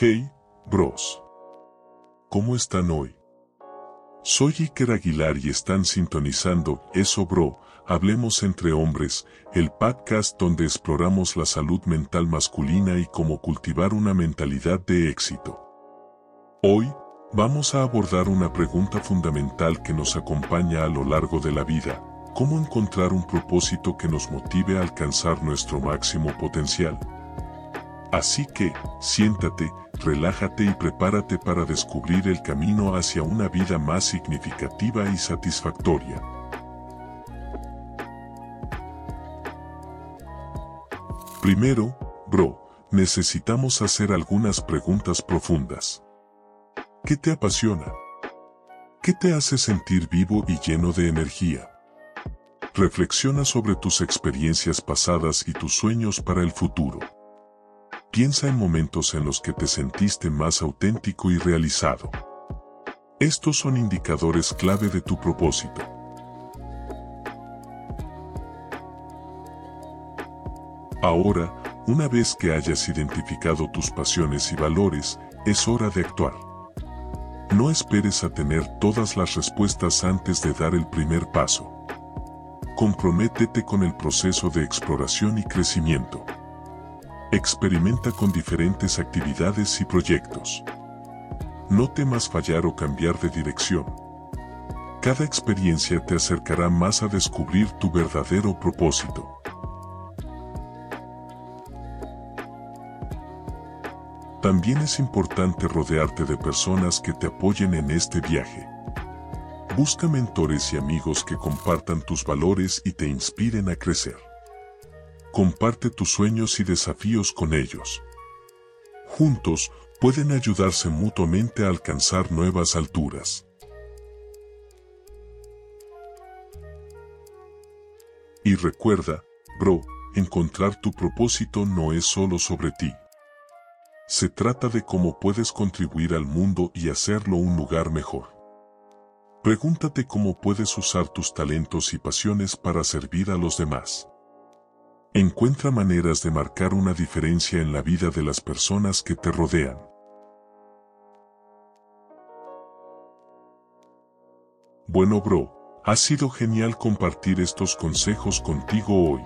Hey, bros. ¿Cómo están hoy? Soy Iker Aguilar y están sintonizando Eso Bro, Hablemos entre Hombres, el podcast donde exploramos la salud mental masculina y cómo cultivar una mentalidad de éxito. Hoy, vamos a abordar una pregunta fundamental que nos acompaña a lo largo de la vida, cómo encontrar un propósito que nos motive a alcanzar nuestro máximo potencial. Así que, siéntate, relájate y prepárate para descubrir el camino hacia una vida más significativa y satisfactoria. Primero, bro, necesitamos hacer algunas preguntas profundas. ¿Qué te apasiona? ¿Qué te hace sentir vivo y lleno de energía? Reflexiona sobre tus experiencias pasadas y tus sueños para el futuro. Piensa en momentos en los que te sentiste más auténtico y realizado. Estos son indicadores clave de tu propósito. Ahora, una vez que hayas identificado tus pasiones y valores, es hora de actuar. No esperes a tener todas las respuestas antes de dar el primer paso. Comprométete con el proceso de exploración y crecimiento. Experimenta con diferentes actividades y proyectos. No temas fallar o cambiar de dirección. Cada experiencia te acercará más a descubrir tu verdadero propósito. También es importante rodearte de personas que te apoyen en este viaje. Busca mentores y amigos que compartan tus valores y te inspiren a crecer. Comparte tus sueños y desafíos con ellos. Juntos, pueden ayudarse mutuamente a alcanzar nuevas alturas. Y recuerda, bro, encontrar tu propósito no es solo sobre ti. Se trata de cómo puedes contribuir al mundo y hacerlo un lugar mejor. Pregúntate cómo puedes usar tus talentos y pasiones para servir a los demás. Encuentra maneras de marcar una diferencia en la vida de las personas que te rodean. Bueno bro, ha sido genial compartir estos consejos contigo hoy.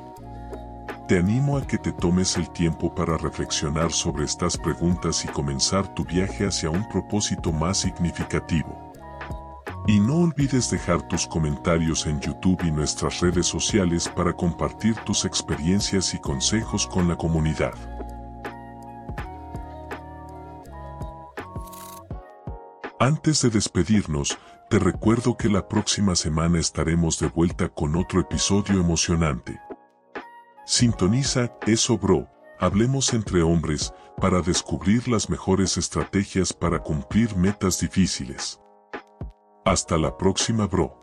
Te animo a que te tomes el tiempo para reflexionar sobre estas preguntas y comenzar tu viaje hacia un propósito más significativo. Y no olvides dejar tus comentarios en YouTube y nuestras redes sociales para compartir tus experiencias y consejos con la comunidad. Antes de despedirnos, te recuerdo que la próxima semana estaremos de vuelta con otro episodio emocionante. Sintoniza Eso Bro, hablemos entre hombres, para descubrir las mejores estrategias para cumplir metas difíciles. Hasta la próxima bro.